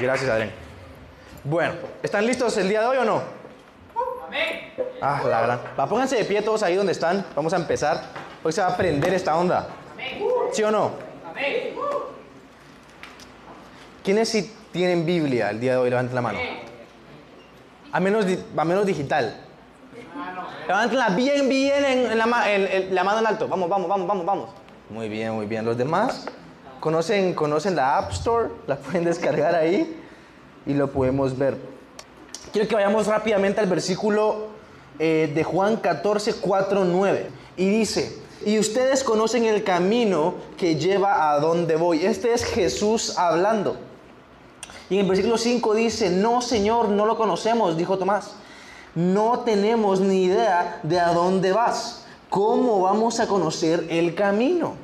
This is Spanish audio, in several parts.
Gracias, Adrián. Bueno, ¿están listos el día de hoy o no? Amén. Ah, la gran. Va, pónganse de pie todos ahí donde están. Vamos a empezar. Hoy se va a aprender esta onda. Amén. ¿Sí o no? Amén. ¿Quiénes sí tienen Biblia el día de hoy? Levanten la mano. A menos, a menos digital. Levántenla bien, bien en, en la, en la mano en alto. Vamos, vamos, vamos, vamos, vamos. Muy bien, muy bien. Los demás conocen, conocen la App Store, la pueden descargar ahí y lo podemos ver. Quiero que vayamos rápidamente al versículo eh, de Juan 14, 4, 9. Y dice, y ustedes conocen el camino que lleva a donde voy. Este es Jesús hablando. Y en el versículo 5 dice, no Señor, no lo conocemos, dijo Tomás. No tenemos ni idea de a dónde vas. ¿Cómo vamos a conocer el camino?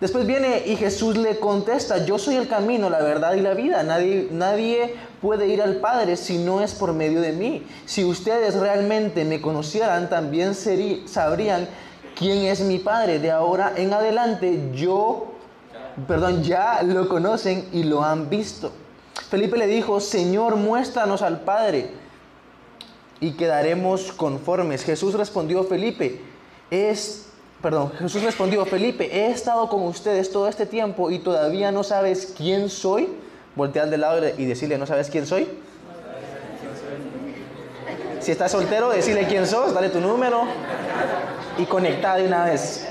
Después viene y Jesús le contesta, yo soy el camino, la verdad y la vida. Nadie, puede ir al Padre si no es por medio de mí. Si ustedes realmente me conocieran, también sabrían quién es mi Padre. De ahora en adelante yo, perdón, ya lo conocen y lo han visto. Felipe le dijo, Señor, muéstranos al Padre y quedaremos conformes. Jesús respondió, Felipe, es, perdón, Jesús respondió, Felipe, he estado con ustedes todo este tiempo y todavía no sabes quién soy. Voltear de lado y decirle, ¿no sabes quién soy? Si estás soltero, decirle quién sos, dale tu número y conecta de una vez.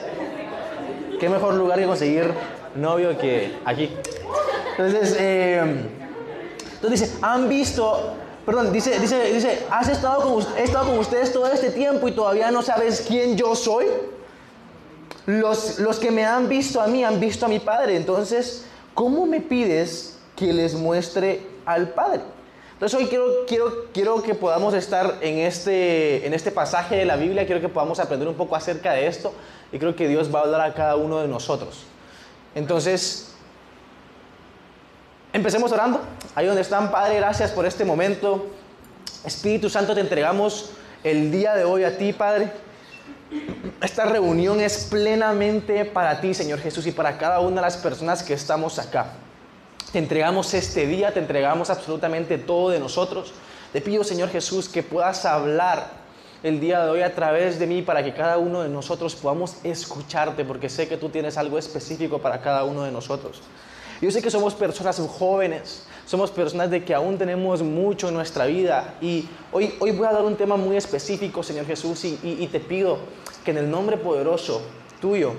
¿Qué mejor lugar que conseguir novio que aquí? Entonces, eh, entonces dice, han visto, perdón, dice, dice, dice, has estado con, he estado con ustedes todo este tiempo y todavía no sabes quién yo soy. Los, los que me han visto a mí han visto a mi Padre. Entonces, ¿cómo me pides que les muestre al Padre? Entonces hoy quiero, quiero, quiero que podamos estar en este, en este pasaje de la Biblia, quiero que podamos aprender un poco acerca de esto y creo que Dios va a hablar a cada uno de nosotros. Entonces, Empecemos orando. Ahí donde están, Padre, gracias por este momento. Espíritu Santo, te entregamos el día de hoy a ti, Padre. Esta reunión es plenamente para ti, Señor Jesús, y para cada una de las personas que estamos acá. Te entregamos este día, te entregamos absolutamente todo de nosotros. Te pido, Señor Jesús, que puedas hablar el día de hoy a través de mí para que cada uno de nosotros podamos escucharte, porque sé que tú tienes algo específico para cada uno de nosotros. Yo sé que somos personas jóvenes, somos personas de que aún tenemos mucho en nuestra vida y hoy, hoy voy a dar un tema muy específico, Señor Jesús, y, y- y te pido que en el nombre poderoso tuyo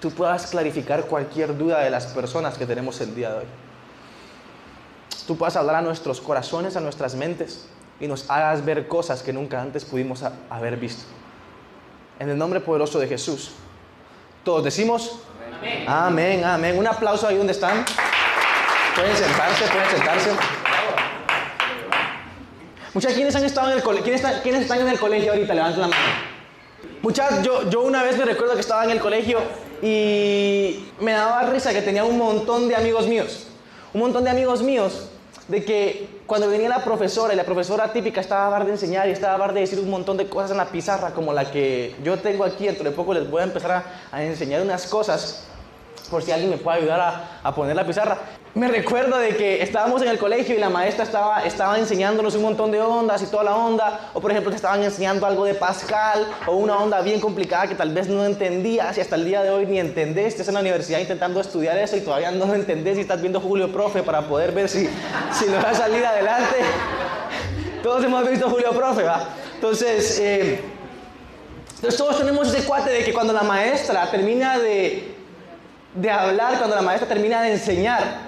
tú puedas clarificar cualquier duda de las personas que tenemos el día de hoy. Tú puedas hablar a nuestros corazones, a nuestras mentes y nos hagas ver cosas que nunca antes pudimos haber visto. En el nombre poderoso de Jesús. Todos decimos, amén, amén. Un aplauso ahí donde están. Pueden sentarse, pueden sentarse. Muchas, ¿quiénes están- en el colegio ahorita? Levanten la mano. Muchas, yo, yo una vez me recuerdo que estaba en el colegio y me daba risa que tenía un montón de amigos míos. Un montón de amigos míos de que cuando venía la profesora y la profesora típica estaba a bar de enseñar y estaba a bar de decir un montón de cosas en la pizarra como la que yo tengo aquí, dentro de poco les voy a empezar a, enseñar unas cosas por si alguien me puede ayudar a poner la pizarra. Me recuerdo de que estábamos en el colegio y la maestra estaba, estaba enseñándonos un montón de ondas y toda la onda, o por ejemplo te estaban enseñando algo de Pascal o una onda bien complicada que tal vez no entendías y hasta el día de hoy ni entendés, estás en la universidad intentando estudiar eso y todavía no lo entendés y estás viendo Julio Profe para poder ver si, si lo vas a salir adelante. Todos hemos visto Julio Profe, ¿va? Entonces, eh, entonces todos tenemos ese cuate de que cuando la maestra termina de, de hablar, cuando la maestra termina de enseñar,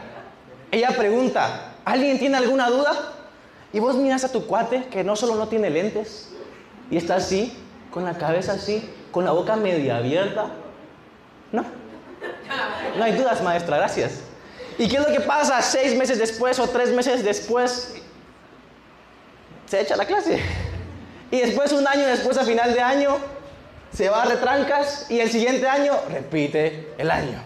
ella pregunta, ¿alguien tiene alguna duda? Y vos miras a tu cuate que no solo no tiene lentes y está así, con la cabeza así, con la boca media abierta. No. No hay dudas, maestra, gracias. ¿Y qué es lo que pasa seis meses después o tres meses después? Se echa la clase. Y después, un año después, a final de año, se va a retrancas y el siguiente año repite el año.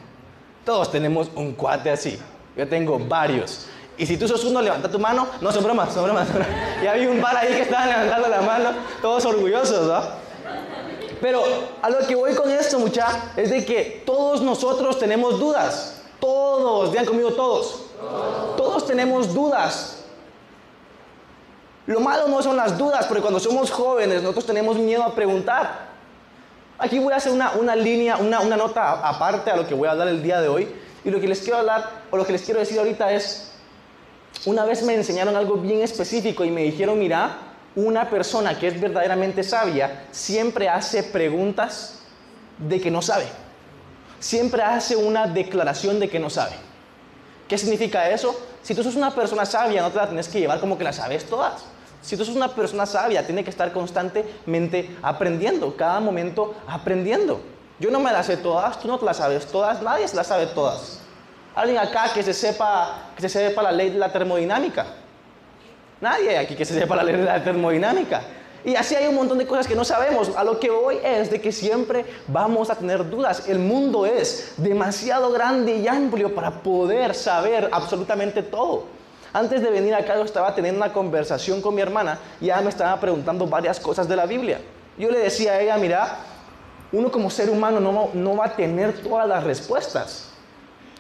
Todos tenemos un cuate así. Yo tengo varios. Y si tú sos uno, levanta tu mano. No, son bromas, son bromas. son bromas. Ya un par ahí que estaban levantando la mano, todos orgullosos, ¿no? Pero a lo que voy con esto, mucha, es de que todos nosotros tenemos dudas. Todos, digan conmigo todos. Todos tenemos dudas. Lo malo no son las dudas, porque cuando somos jóvenes nosotros tenemos miedo a preguntar. Aquí voy a hacer una, una línea, una, una nota aparte a lo que voy a hablar el día de hoy. Y lo que les quiero hablar, o lo que les quiero decir ahorita es, una vez me enseñaron algo bien específico y me dijeron, mira, una persona que es verdaderamente sabia siempre hace preguntas de que no sabe. Siempre hace una declaración de que no sabe. ¿Qué significa eso? Si tú sos una persona sabia, no te la tienes que llevar como que la sabes todas. Si tú sos una persona sabia, tiene que estar constantemente aprendiendo, cada momento aprendiendo. Yo no me las sé todas, tú no te las sabes todas, nadie se las sabe todas. Alguien acá que se sepa, que se sepa la ley de la termodinámica. Nadie aquí que se sepa la ley de la termodinámica. Y así hay un montón de cosas que no sabemos. A lo que voy es de que siempre vamos a tener dudas. El mundo es demasiado grande y amplio para poder saber absolutamente todo. Antes de venir acá yo estaba teniendo una conversación con mi hermana y ella me estaba preguntando varias cosas de la Biblia. Yo le decía a ella, mira, uno como ser humano no, no va a tener todas las respuestas.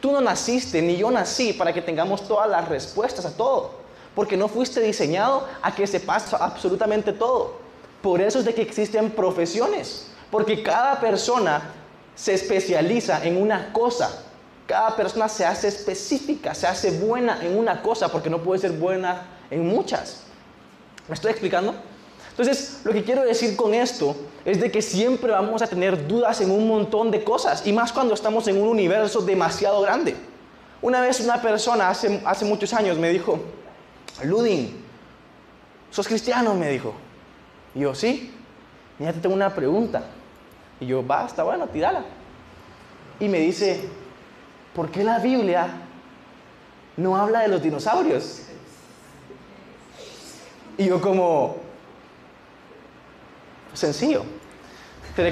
Tú no naciste, ni yo nací para que tengamos todas las respuestas a todo, porque no fuiste diseñado a que sepas absolutamente todo. Por eso es de que existen profesiones, porque cada persona se especializa en una cosa cada persona se hace específica, se hace buena en una cosa porque no puede ser buena en muchas. ¿Me estoy explicando? Entonces, lo que quiero decir con esto es de que siempre vamos a tener dudas en un montón de cosas, y más cuando estamos en un universo demasiado grande. Una vez una persona hace, hace muchos años me dijo, Ludin, ¿sos cristiano? Me dijo. Y yo, sí. ya te tengo una pregunta. Y yo, basta, bueno, tírala. Y me dice, ¿por qué la Biblia no habla de los dinosaurios? Y yo como, sencillo.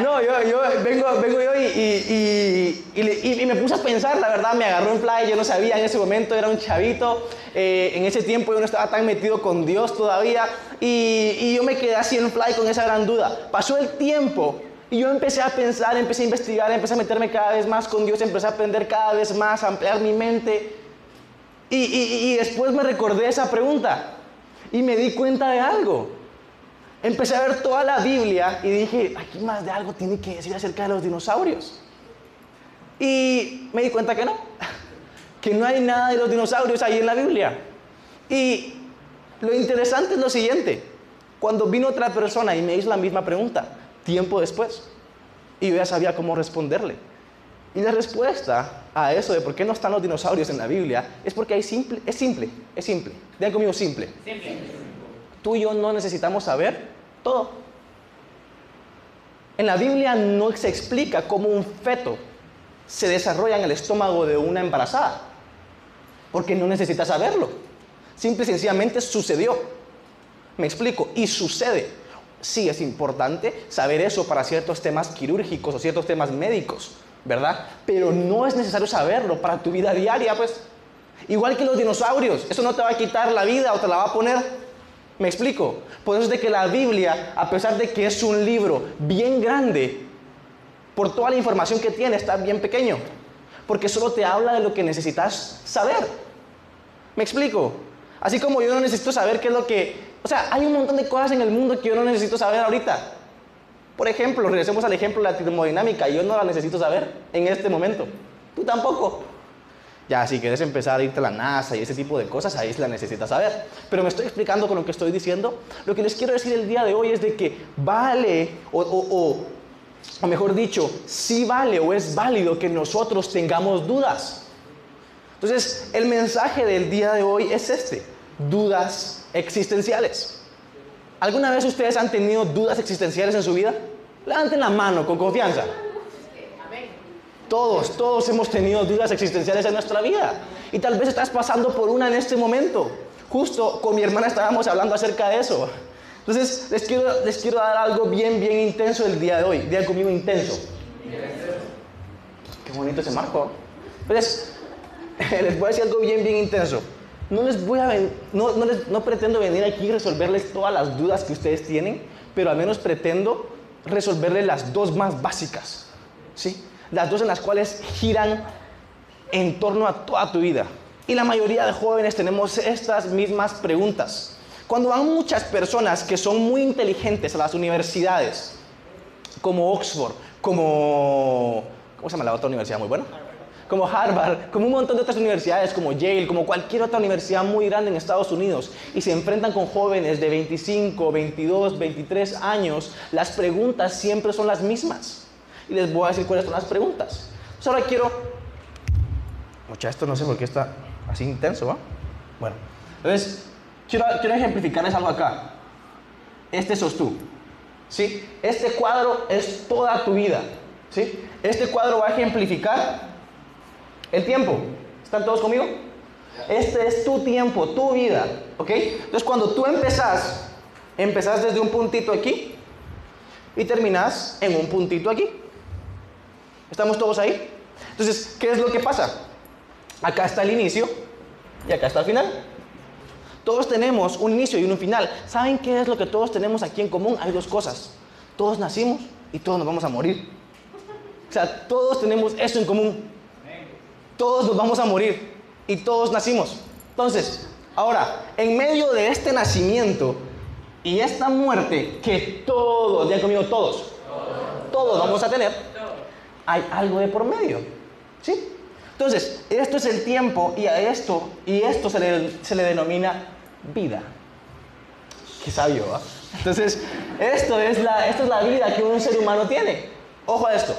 No, yo, yo vengo, vengo yo y, y, y, me puse a pensar, la verdad, me agarró en playa, yo no sabía en ese momento, era un chavito, eh, en ese tiempo yo no estaba tan metido con Dios todavía, y, yo me quedé así en fly con esa gran duda. Pasó el tiempo y yo empecé a pensar, empecé a investigar, empecé a meterme cada vez más con Dios, empecé a aprender cada vez más, a ampliar mi mente. Y, después me recordé esa pregunta y me di cuenta de algo. Empecé a ver toda la Biblia y dije, aquí más de algo tiene que decir acerca de los dinosaurios. Y me di cuenta que no, que no hay nada de los dinosaurios ahí en la Biblia. Y lo interesante es lo siguiente, cuando vino otra persona y me hizo la misma pregunta, tiempo después. Y yo ya sabía cómo responderle. Y la respuesta a eso de por qué no están los dinosaurios en la Biblia es porque hay simple, es simple, es simple. Digan conmigo simple. simple. Tú y yo no necesitamos saber todo. En la Biblia no se explica cómo un feto se desarrolla en el estómago de una embarazada, porque no necesita saberlo. Simple y sencillamente sucedió. Me explico, y sucede sí es importante saber eso para ciertos temas quirúrgicos o ciertos temas médicos, ¿verdad? Pero no es necesario saberlo para tu vida diaria, pues. Igual que los dinosaurios, eso no te va a quitar la vida o te la va a poner. ¿Me explico? Por eso es de que la Biblia, a pesar de que es un libro bien grande, por toda la información que tiene, está bien pequeño. Porque solo te habla de lo que necesitas saber. ¿Me explico? Así como yo no necesito saber qué es lo que o sea, hay un montón de cosas en el mundo que yo no necesito saber ahorita. Por ejemplo, regresemos al ejemplo de la termodinámica. Yo no la necesito saber en este momento. Tú tampoco. Ya, si quieres empezar a irte a la NASA y ese tipo de cosas, ahí la necesitas saber. Pero me estoy explicando con lo que estoy diciendo. Lo que les quiero decir el día de hoy es de que vale, o, o, o mejor dicho, sí vale o es válido que nosotros tengamos dudas. Entonces, el mensaje del día de hoy es este. Dudas existenciales. ¿Alguna vez ustedes han tenido dudas existenciales en su vida? Levanten la mano con confianza. Todos, todos hemos tenido dudas existenciales en nuestra vida. Y tal vez estás pasando por una en este momento. Justo con mi hermana estábamos hablando acerca de eso. Entonces, les quiero, les quiero dar algo bien, bien intenso el día de hoy. Digan conmigo intenso. Qué bonito ese marco. Entonces, les voy a decir algo bien, bien intenso no les voy a no, no, no pretendo venir aquí y resolverles todas las dudas que ustedes tienen, pero al menos pretendo resolverles las dos más básicas. ¿sí? las dos en las cuales giran en torno a toda tu vida. Y la mayoría de jóvenes tenemos estas mismas preguntas. Cuando van muchas personas que son muy inteligentes a las universidades, como Oxford, como... ¿Cómo se llama la otra universidad muy buena? Como Harvard, como un montón de otras universidades, como Yale, como cualquier otra universidad muy grande en Estados Unidos, y se enfrentan con jóvenes de 25, 22, 23 años, las preguntas siempre son las mismas. Y les voy a decir cuáles son las preguntas. Entonces ahora quiero... Mucha, esto no sé por qué está así intenso, ¿va? Bueno, entonces quiero, quiero ejemplificarles algo acá. Este sos tú. ¿Sí? Este cuadro es toda tu vida. ¿Sí? Este cuadro va a ejemplificar el tiempo. ¿Están todos conmigo? Este es tu tiempo, tu vida. ¿Ok? Entonces cuando tú empezás, empezás desde un puntito aquí y terminás en un puntito aquí. ¿Estamos todos ahí? Entonces, ¿qué es lo que pasa? Acá está el inicio y acá está el final. Todos tenemos un inicio y un final. ¿Saben qué es lo que todos tenemos aquí en común? Hay dos cosas. Todos nacimos y todos nos vamos a morir. O sea, todos tenemos eso en común. Todos nos vamos a morir y todos nacimos. Entonces, ahora, en medio de este nacimiento y esta muerte que todos, ya conmigo todos, todos vamos a tener, hay algo de por medio. ¿Sí? Entonces, esto es el tiempo y a esto, y esto se le, se le denomina vida. Qué sabio, ¿va? Entonces, esto es, la, esto es la vida que un ser humano tiene. Ojo a esto.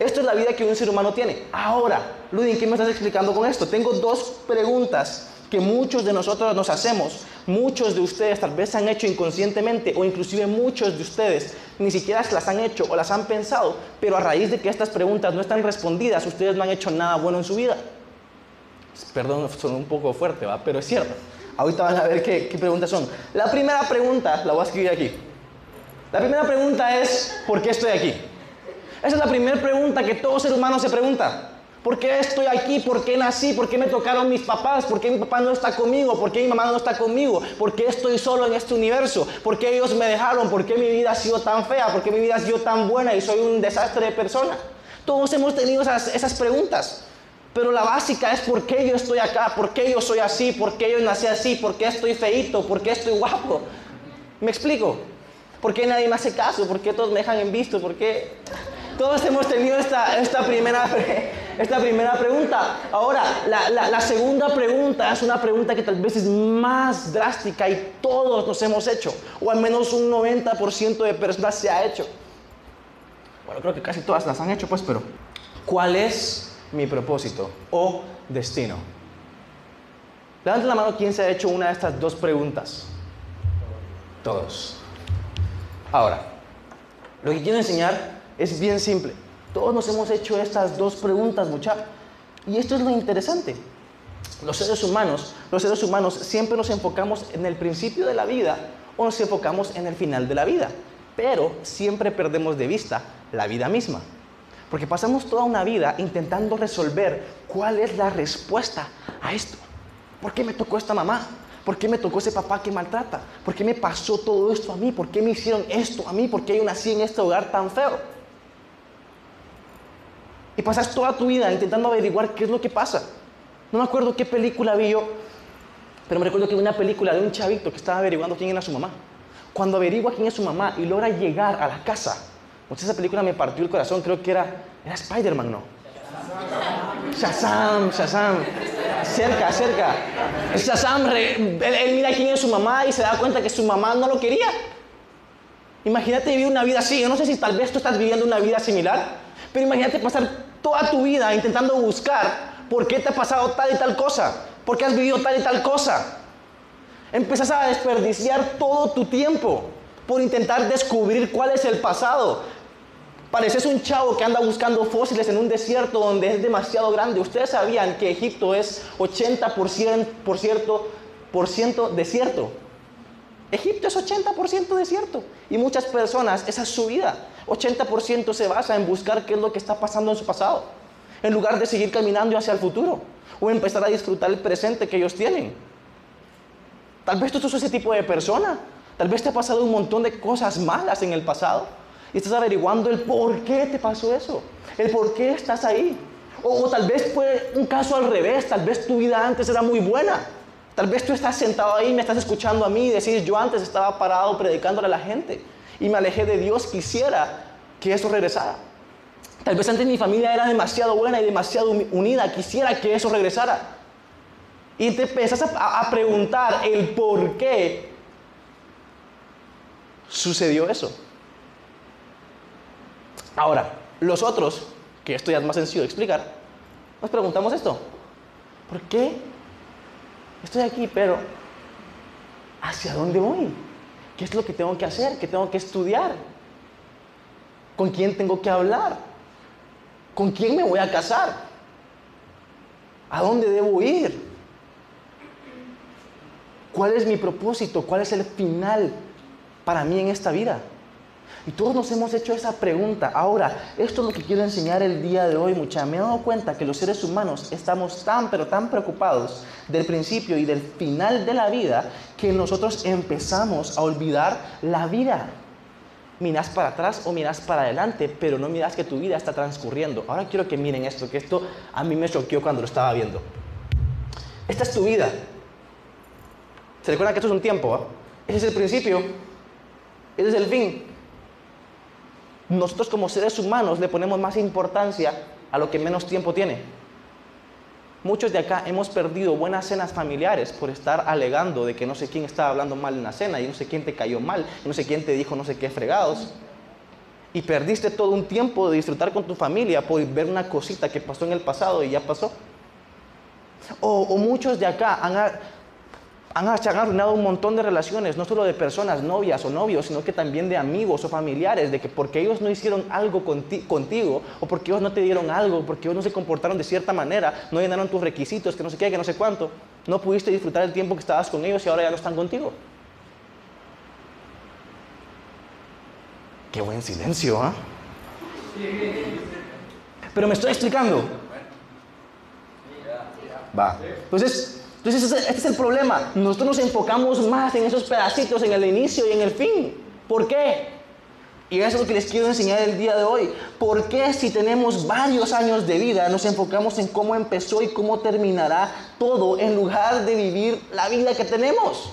Esto es la vida que un ser humano tiene. Ahora, Ludin, ¿qué me estás explicando con esto? Tengo dos preguntas que muchos de nosotros nos hacemos. Muchos de ustedes tal vez han hecho inconscientemente o inclusive muchos de ustedes ni siquiera las han hecho o las han pensado, pero a raíz de que estas preguntas no están respondidas, ustedes no han hecho nada bueno en su vida. Perdón, son un poco fuerte, ¿va? Pero es cierto. Ahorita van a ver qué preguntas son. La primera pregunta, la voy a escribir aquí. La primera pregunta es, ¿por qué estoy aquí? Esa es la primera pregunta que todo ser humano se pregunta. ¿Por qué estoy aquí? ¿Por qué nací? ¿Por qué me tocaron mis papás? ¿Por qué mi papá no está conmigo? ¿Por qué mi mamá no está conmigo? ¿Por qué estoy solo en este universo? ¿Por qué ellos me dejaron? ¿Por qué mi vida ha sido tan fea? ¿Por qué mi vida ha sido tan buena y soy un desastre de persona? Todos hemos tenido esas, preguntas. Pero la básica es por qué yo estoy acá, por qué yo soy así, por qué yo nací así, por qué estoy feito, por qué estoy guapo. ¿Me explico? ¿Por qué nadie me hace caso? ¿Por qué todos me dejan en visto? ¿Por qué? Todos hemos tenido esta, esta, primera, esta primera pregunta. Ahora, la, la, segunda pregunta es una pregunta que tal vez es más drástica y todos nos hemos hecho, o al menos un 90% de personas se ha hecho. Bueno, creo que casi todas las han hecho, pues, pero ¿cuál es mi propósito o destino? Levanten la mano quien se ha hecho una de estas dos preguntas. Todos. Ahora, lo que quiero enseñar es bien simple. Todos nos hemos hecho estas dos preguntas, muchachos. Y esto es lo interesante. Los seres humanos, los seres humanos siempre nos enfocamos en el principio de la vida o nos enfocamos en el final de la vida, pero siempre perdemos de vista la vida misma. Porque pasamos toda una vida intentando resolver cuál es la respuesta a esto. ¿Por qué me tocó esta mamá? ¿Por qué me tocó ese papá que maltrata? ¿Por qué me pasó todo esto a mí? ¿Por qué me hicieron esto a mí? ¿Por qué yo nací en este hogar tan feo? Y pasas toda tu vida intentando averiguar qué es lo que pasa. No me acuerdo qué película vi yo, pero me recuerdo que una película de un chavito que estaba averiguando quién era su mamá. Cuando averigua quién es su mamá y logra llegar a la casa, pues esa película me partió el corazón, creo que era, era Spider-Man, ¿no? Shazam, Shazam. Cerca, cerca. Shazam, él, él mira quién es su mamá y se da cuenta que su mamá no lo quería. Imagínate vivir una vida así. Yo no sé si tal vez tú estás viviendo una vida similar, pero imagínate pasar toda tu vida intentando buscar por qué te ha pasado tal y tal cosa, por qué has vivido tal y tal cosa. Empiezas a desperdiciar todo tu tiempo por intentar descubrir cuál es el pasado. Pareces un chavo que anda buscando fósiles en un desierto donde es demasiado grande. Ustedes sabían que Egipto es 80% por cierto, por ciento desierto. Egipto es 80% desierto. Y muchas personas, esa es su vida. 80% se basa en buscar qué es lo que está pasando en su pasado, en lugar de seguir caminando hacia el futuro o empezar a disfrutar el presente que ellos tienen. Tal vez tú sos ese tipo de persona. Tal vez te ha pasado un montón de cosas malas en el pasado Y estás averiguando el por qué te pasó eso, el por qué estás ahí. O, tal vez fue un caso al revés, tal vez tu vida antes era muy buena. Tal vez tú estás sentado ahí, me estás escuchando a mí y decís, yo antes estaba parado predicándole a la gente y me alejé de Dios, quisiera que eso regresara. Tal vez antes mi familia era demasiado buena y demasiado unida, quisiera que eso regresara. Y te empiezas a, a preguntar el por qué sucedió eso. Ahora, los otros, que esto ya es más sencillo de explicar, nos preguntamos esto. ¿Por qué estoy aquí, pero hacia dónde voy? ¿Qué es lo que tengo que hacer? ¿Qué tengo que estudiar? ¿Con quién tengo que hablar? ¿Con quién me voy a casar? ¿A dónde debo ir? ¿Cuál es mi propósito? ¿Cuál es el final para mí en esta vida? Y todos nos hemos hecho esa pregunta. Ahora, esto es lo que quiero enseñar el día de hoy, mucha. Me he dado cuenta que los seres humanos estamos tan, pero tan preocupados del principio y del final de la vida que nosotros empezamos a olvidar la vida. Miras para atrás o miras para adelante, pero no miras que tu vida está transcurriendo. Ahora quiero que miren esto, que esto a mí me choqueó cuando lo estaba viendo. Esta es tu vida. ¿Se recuerda que esto es un tiempo? ¿ah? Ese es el principio. Ese es el fin nosotros como seres humanos le ponemos más importancia a lo que menos tiempo tiene. Muchos de acá hemos perdido buenas cenas familiares por estar alegando de que no sé quién estaba hablando mal en la cena y no sé quién te cayó mal no sé quién te dijo no sé qué fregados. Y perdiste todo un tiempo de disfrutar con tu familia por ver una cosita que pasó en el pasado y ya pasó. O muchos de acá han, han, arruinado un montón de relaciones, no solo de personas, novias o novios, sino que también de amigos o familiares, de que porque ellos no hicieron algo contigo, o porque ellos no te dieron algo, porque ellos no se comportaron de cierta manera, no llenaron tus requisitos, que no sé qué, que no sé cuánto, no pudiste disfrutar el tiempo que estabas con ellos y ahora ya no están contigo. Qué buen silencio, ¿ah? Pero me estoy explicando. Va. Entonces, entonces este es el problema. Nosotros nos enfocamos más en esos pedacitos, en el inicio y en el fin. ¿Por qué? Y eso es lo que les quiero enseñar el día de hoy. ¿Por qué si tenemos varios años de vida nos enfocamos en cómo empezó y cómo terminará todo en lugar de vivir la vida que tenemos?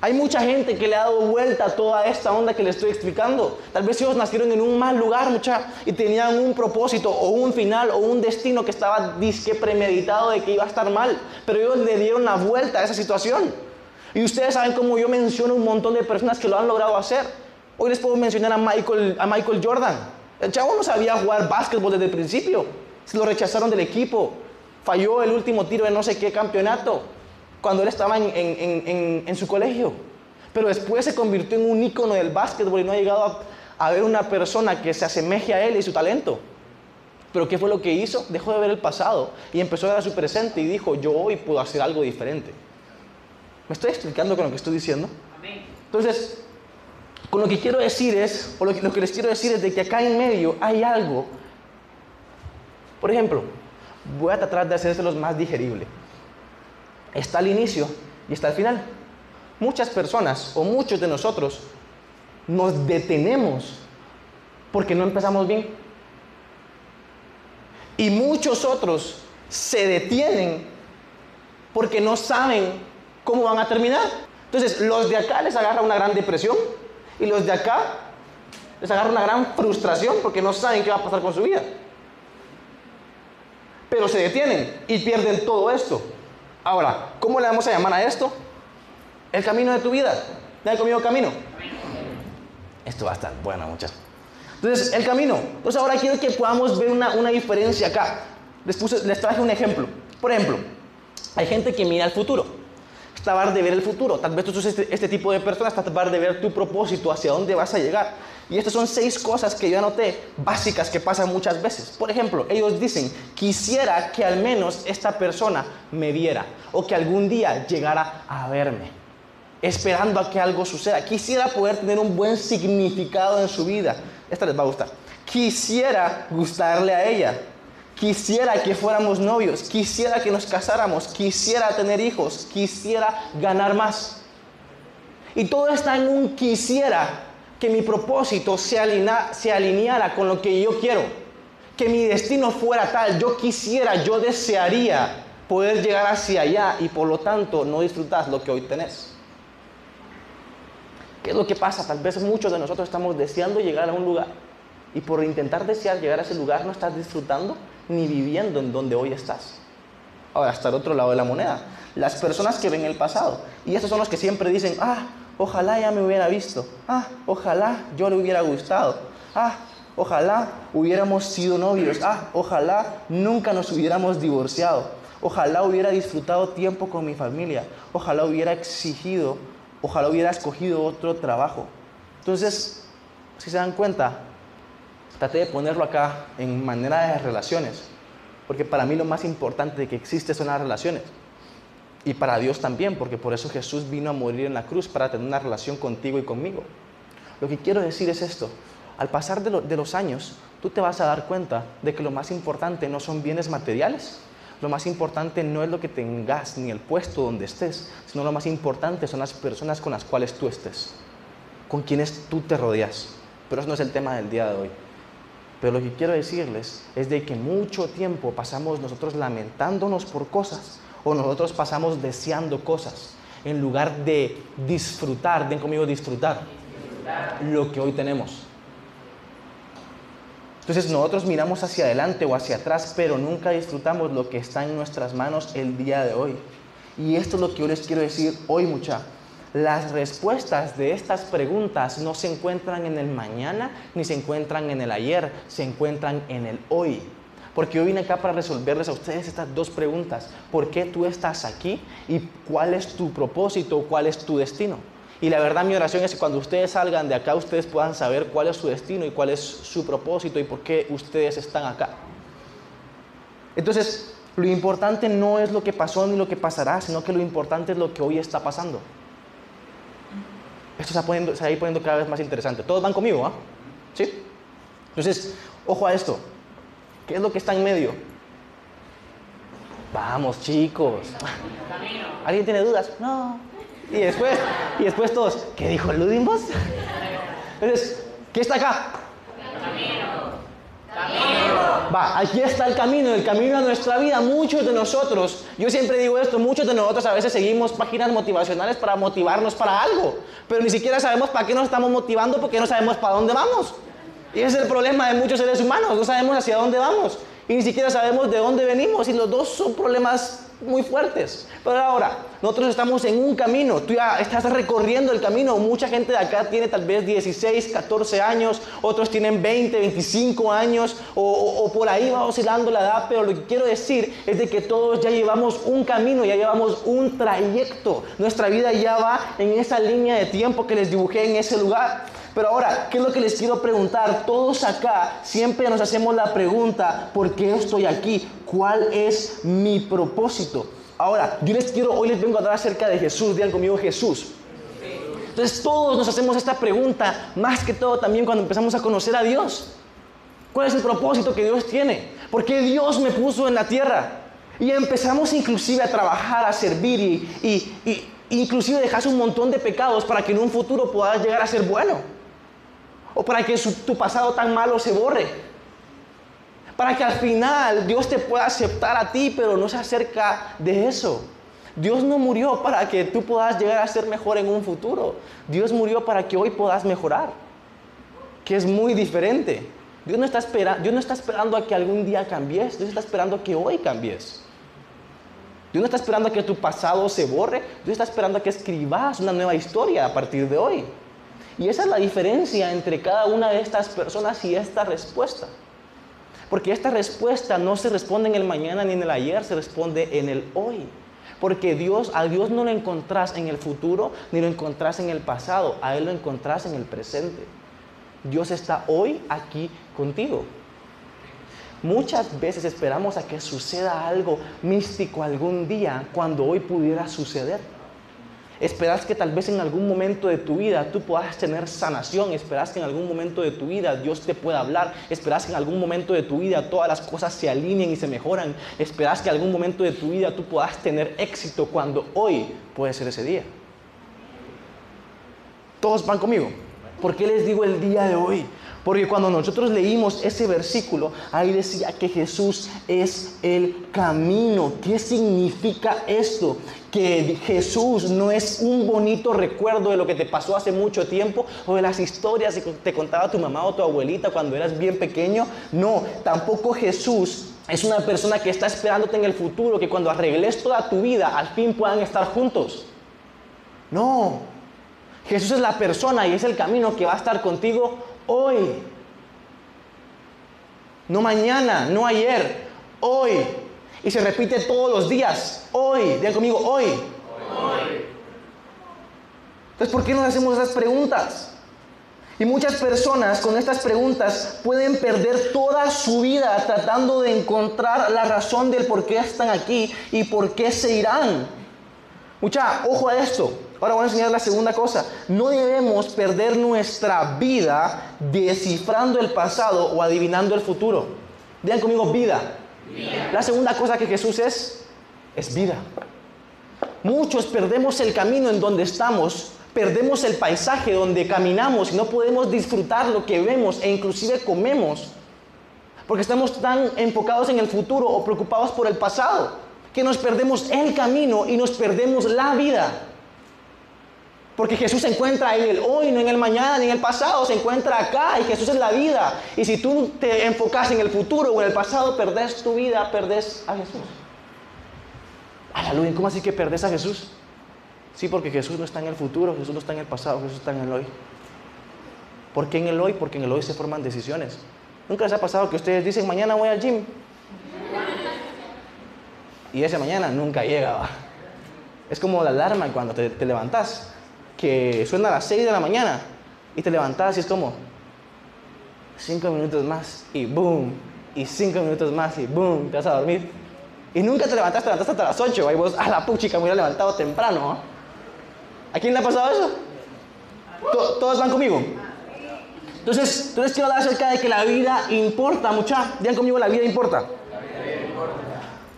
Hay mucha gente que le ha dado vuelta a toda esta onda que le estoy explicando. Tal vez ellos nacieron en un mal lugar, mucha, y tenían un propósito o un final o un destino que estaba disque premeditado de que iba a estar mal, pero ellos le dieron la vuelta a esa situación. Y ustedes saben cómo yo menciono un montón de personas que lo han logrado hacer. Hoy les puedo mencionar a Michael, a Michael Jordan. El chavo no sabía jugar básquetbol desde el principio. Se lo rechazaron del equipo. Falló el último tiro de no sé qué campeonato cuando él estaba en, su colegio. Pero después se convirtió en un ícono del básquetbol y no ha llegado a, ver una persona que se asemeje a él y su talento. Pero ¿qué fue lo que hizo? Dejó de ver el pasado y empezó a ver a su presente y dijo, yo hoy puedo hacer algo diferente. ¿Me estoy explicando con lo que estoy diciendo? Entonces, con lo que quiero decir es, o lo que, lo que les quiero decir es de que acá en medio hay algo. Por ejemplo, voy a tratar de hacérselos más digerible está el inicio y está el final. Muchas personas o muchos de nosotros nos detenemos porque no empezamos bien. Y muchos otros se detienen porque no saben cómo van a terminar. Entonces, los de acá les agarra una gran depresión y los de acá les agarra una gran frustración porque no saben qué va a pasar con su vida. Pero se detienen y pierden todo esto. Ahora, ¿cómo le vamos a llamar a esto? El camino de tu vida. ¿Ya conmigo camino? Esto va a estar bueno, muchachos. Entonces, el camino. Entonces, ahora quiero que podamos ver una, diferencia acá. Les, les traje un ejemplo. Por ejemplo, hay gente que mira el futuro. Tratar de ver el futuro. Tal vez tú sos este, este tipo de personas, tratar de ver tu propósito, hacia dónde vas a llegar. Y estas son seis cosas que yo anoté, básicas, que pasan muchas veces. Por ejemplo, ellos dicen, quisiera que al menos esta persona me viera o que algún día llegara a verme, esperando a que algo suceda. Quisiera poder tener un buen significado en su vida. Esta les va a gustar. Quisiera gustarle a ella. Quisiera que fuéramos novios. Quisiera que nos casáramos. Quisiera tener hijos. Quisiera ganar más. Y todo está en un quisiera que mi propósito se, se alineara con lo que yo quiero, que mi destino fuera tal, yo quisiera, yo desearía poder llegar hacia allá y por lo tanto no disfrutas lo que hoy tenés. ¿Qué es lo que pasa? Tal vez muchos de nosotros estamos deseando llegar a un lugar y por intentar desear llegar a ese lugar no estás disfrutando ni viviendo en donde hoy estás. Ahora, hasta el otro lado de la moneda, las personas que ven el pasado. Y estos son los que siempre dicen, ah, ojalá ya me hubiera visto, ah, ojalá yo le hubiera gustado, ah, ojalá hubiéramos sido novios, ah, ojalá nunca nos hubiéramos divorciado, ojalá hubiera disfrutado tiempo con mi familia, ojalá hubiera exigido, ojalá hubiera escogido otro trabajo. Entonces, si se dan cuenta, traté de ponerlo acá en manera de relaciones, porque para mí lo más importante que existe son las relaciones. Y para Dios también, porque por eso Jesús vino a morir en la cruz, para tener una relación contigo y conmigo. Lo que quiero decir es esto, al pasar de, de los años, tú te vas a dar cuenta de que lo más importante no son bienes materiales, lo más importante no es lo que tengas ni el puesto donde estés, sino lo más importante son las personas con las cuales tú estés, con quienes tú te rodeas. Pero eso no es el tema del día de hoy. Pero lo que quiero decirles es de que mucho tiempo pasamos nosotros lamentándonos por cosas o nosotros pasamos deseando cosas en lugar de disfrutar, den conmigo disfrutar, lo que hoy tenemos. Entonces nosotros miramos hacia adelante o hacia atrás, pero nunca disfrutamos lo que está en nuestras manos el día de hoy. Y esto es lo que yo les quiero decir hoy mucha. Las respuestas de estas preguntas no se encuentran en el mañana ni se encuentran en el ayer, se encuentran en el hoy. Porque yo vine acá para resolverles a ustedes estas dos preguntas. ¿Por qué tú estás aquí? ¿Y cuál es tu propósito? ¿Cuál es tu destino? Y la verdad mi oración es que cuando ustedes salgan de acá, ustedes puedan saber cuál es su destino y cuál es su propósito y por qué ustedes están acá. Entonces, lo importante no es lo que pasó ni lo que pasará, sino que lo importante es lo que hoy está pasando. Esto se, poniendo, se va a poniendo cada vez más interesante. Todos van conmigo, ¿ah? ¿Sí? Entonces, ojo a esto. ¿Qué es lo que está en medio? Vamos, chicos. ¿Alguien tiene dudas? No. Y después, y después todos, ¿qué dijo Ludimos? Entonces, ¿qué está acá? Camino. Camino. Va, aquí está el camino, el camino a nuestra vida. Muchos de nosotros, yo siempre digo esto, muchos de nosotros a veces seguimos páginas motivacionales para motivarnos para algo, pero ni siquiera sabemos para qué nos estamos motivando porque no sabemos para dónde vamos. Y ese es el problema de muchos seres humanos, no sabemos hacia dónde vamos y ni siquiera sabemos de dónde venimos y los dos son problemas muy fuertes. Pero ahora, nosotros estamos en un camino, tú ya estás recorriendo el camino, mucha gente de acá tiene tal vez 16, 14 años, otros tienen 20, 25 años o, por ahí va oscilando la edad, pero lo que quiero decir es de que todos ya llevamos un camino, ya llevamos un trayecto, nuestra vida ya va en esa línea de tiempo que les dibujé en ese lugar. Pero ahora, ¿qué es lo que les quiero preguntar? Todos acá siempre nos hacemos la pregunta, ¿por qué estoy aquí? ¿Cuál es mi propósito? Ahora, yo les quiero, hoy les vengo a hablar acerca de Jesús, digan conmigo Jesús. Entonces todos nos hacemos esta pregunta, más que todo también cuando empezamos a conocer a Dios. ¿Cuál es el propósito que Dios tiene? ¿Por qué Dios me puso en la tierra? Y empezamos inclusive a trabajar, a servir y, y, y inclusive dejas un montón de pecados para que en un futuro puedas llegar a ser bueno o para que tu pasado tan malo se borre. Para que al final Dios te pueda aceptar a ti, pero no se acerca de eso. Dios no murió para que tú puedas llegar a ser mejor en un futuro. Dios murió para que hoy puedas mejorar, que es muy diferente. Dios no está, Dios no está esperando a que algún día cambies, Dios está esperando que hoy cambies. Dios no está esperando a que tu pasado se borre, Dios está esperando a que escribas una nueva historia a partir de hoy. Y esa es la diferencia entre cada una de estas personas y esta respuesta. Porque esta respuesta no se responde en el mañana ni en el ayer, se responde en el hoy. Porque Dios, a Dios no lo encontrás en el futuro ni lo encontrás en el pasado, a Él lo encontrás en el presente. Dios está hoy aquí contigo. Muchas veces esperamos a que suceda algo místico algún día cuando hoy pudiera suceder. Esperas que tal vez en algún momento de tu vida tú puedas tener sanación. Esperas que en algún momento de tu vida Dios te pueda hablar. Esperas que en algún momento de tu vida todas las cosas se alineen y se mejoran. Esperas que en algún momento de tu vida tú puedas tener éxito cuando hoy puede ser ese día. ¿Todos van conmigo? ¿Por qué les digo el día de hoy? Porque cuando nosotros leímos ese versículo, ahí decía que Jesús es el camino. ¿Qué significa esto? Que Jesús no es un bonito recuerdo de lo que te pasó hace mucho tiempo o de las historias que te contaba tu mamá o tu abuelita cuando eras bien pequeño. No, tampoco Jesús es una persona que está esperándote en el futuro, que cuando arregles toda tu vida, al fin puedan estar juntos. No, Jesús es la persona y es el camino que va a estar contigo hoy. No mañana, no ayer, hoy. Y se repite todos los días, hoy. Digan conmigo, hoy. Hoy. Entonces, ¿por qué nos hacemos esas preguntas? Y muchas personas con estas preguntas pueden perder toda su vida tratando de encontrar la razón del por qué están aquí y por qué se irán. Mucha, ojo a esto. Ahora voy a enseñar la segunda cosa. No debemos perder nuestra vida descifrando el pasado o adivinando el futuro. Digan conmigo vida. La segunda cosa que Jesús es, es vida. Muchos perdemos el camino en donde estamos, perdemos el paisaje donde caminamos y no podemos disfrutar lo que vemos e inclusive comemos. Porque estamos tan enfocados en el futuro o preocupados por el pasado que nos perdemos el camino y nos perdemos la vida. Porque Jesús se encuentra en el hoy, no en el mañana, ni en el pasado, se encuentra acá y Jesús es la vida. Y si tú te enfocas en el futuro o en el pasado, perdés tu vida, perdés a Jesús. Aleluya, ¿cómo así que perdés a Jesús? Sí, porque Jesús no está en el futuro, Jesús no está en el pasado, Jesús está en el hoy. ¿Por qué en el hoy? Porque en el hoy se forman decisiones. ¿Nunca les ha pasado que ustedes dicen, mañana voy al gym? Y esa mañana nunca llega. Es como la alarma cuando te, te levantas, que suena a las 6 de la mañana y te levantas y es como 5 minutos más y boom, y 5 minutos más y boom, te vas a dormir. Y nunca te levantas, te levantas hasta las 8, y vos a la puchica me hubiera levantado temprano. ¿A quién le ha pasado eso? ¿Todos van conmigo? Entonces, entonces quiero hablar acerca de que la vida importa, mucha. Digan conmigo, la vida importa.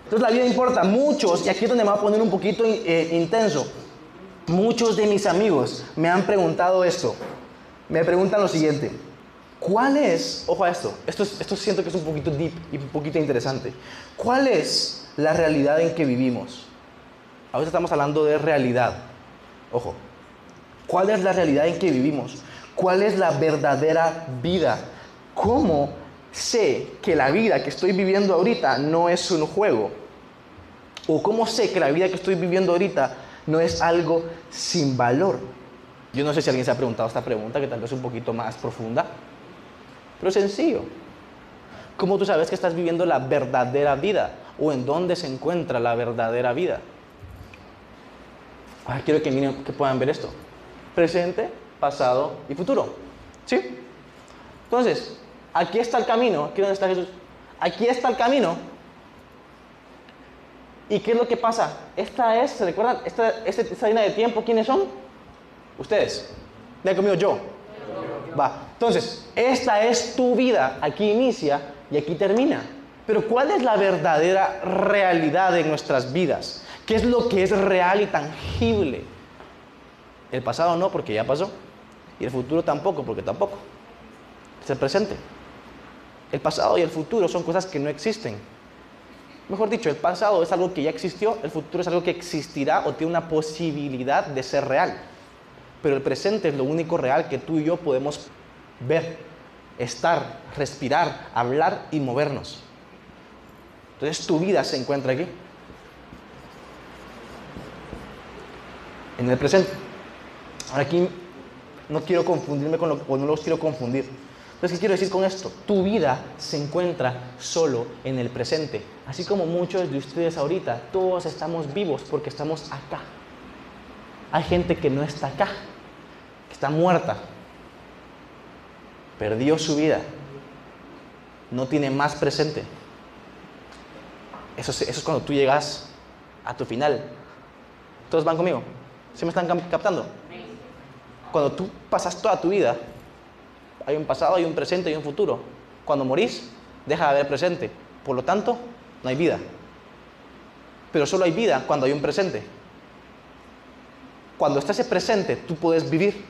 Entonces la vida importa. Muchos, y aquí es donde me voy a poner un poquito eh, intenso, muchos de mis amigos me han preguntado esto. Me preguntan lo siguiente. ¿Cuál es, ojo a esto, esto, siento que es un poquito deep y un poquito interesante. ¿Cuál es la realidad en que vivimos? Ahora estamos hablando de realidad. Ojo, ¿cuál es la realidad en que vivimos? ¿Cuál es la verdadera vida? ¿Cómo sé que la vida que estoy viviendo ahorita no es un juego? ¿O cómo sé que la vida que estoy viviendo ahorita no es algo sin valor? Yo no sé si alguien se ha preguntado esta pregunta, que tal vez es un poquito más profunda, pero sencillo. ¿Cómo tú sabes que estás viviendo la verdadera vida? ¿O en dónde se encuentra la verdadera vida? Ahora quiero que, miren, que puedan ver esto. Presente, pasado y futuro. ¿Sí? Entonces, aquí está el camino. ¿Aquí dónde está Jesús? Aquí está el camino. ¿Y qué es lo que pasa? Esta es, ¿se recuerdan? Esta, esta, esta línea de tiempo, ¿quiénes son? Ustedes. Ven conmigo, yo. Va. Entonces, esta es tu vida. Aquí inicia y aquí termina. Pero ¿cuál es la verdadera realidad de nuestras vidas? ¿Qué es lo que es real y tangible? El pasado no, porque ya pasó. Y el futuro tampoco, porque tampoco. Es el presente. El pasado y el futuro son cosas que no existen. Mejor dicho, el pasado es algo que ya existió, el futuro es algo que existirá o tiene una posibilidad de ser real. Pero el presente es lo único real que tú y yo podemos ver, estar, respirar, hablar y movernos. Entonces tu vida se encuentra aquí. En el presente. Ahora aquí no quiero confundirme con lo o no los quiero confundir. Entonces, ¿qué quiero decir con esto? Tu vida se encuentra solo en el presente. Así como muchos de ustedes ahorita, todos estamos vivos porque estamos acá. Hay gente que no está acá, que está muerta. Perdió su vida. No tiene más presente. Eso es, eso es cuando tú llegas a tu final. ¿Todos van conmigo? ¿Sí me están captando? Cuando tú pasas toda tu vida hay un pasado, hay un presente y un futuro. Cuando morís, deja de haber presente. Por lo tanto, no hay vida. Pero solo hay vida cuando hay un presente. Cuando está ese presente, tú puedes vivir.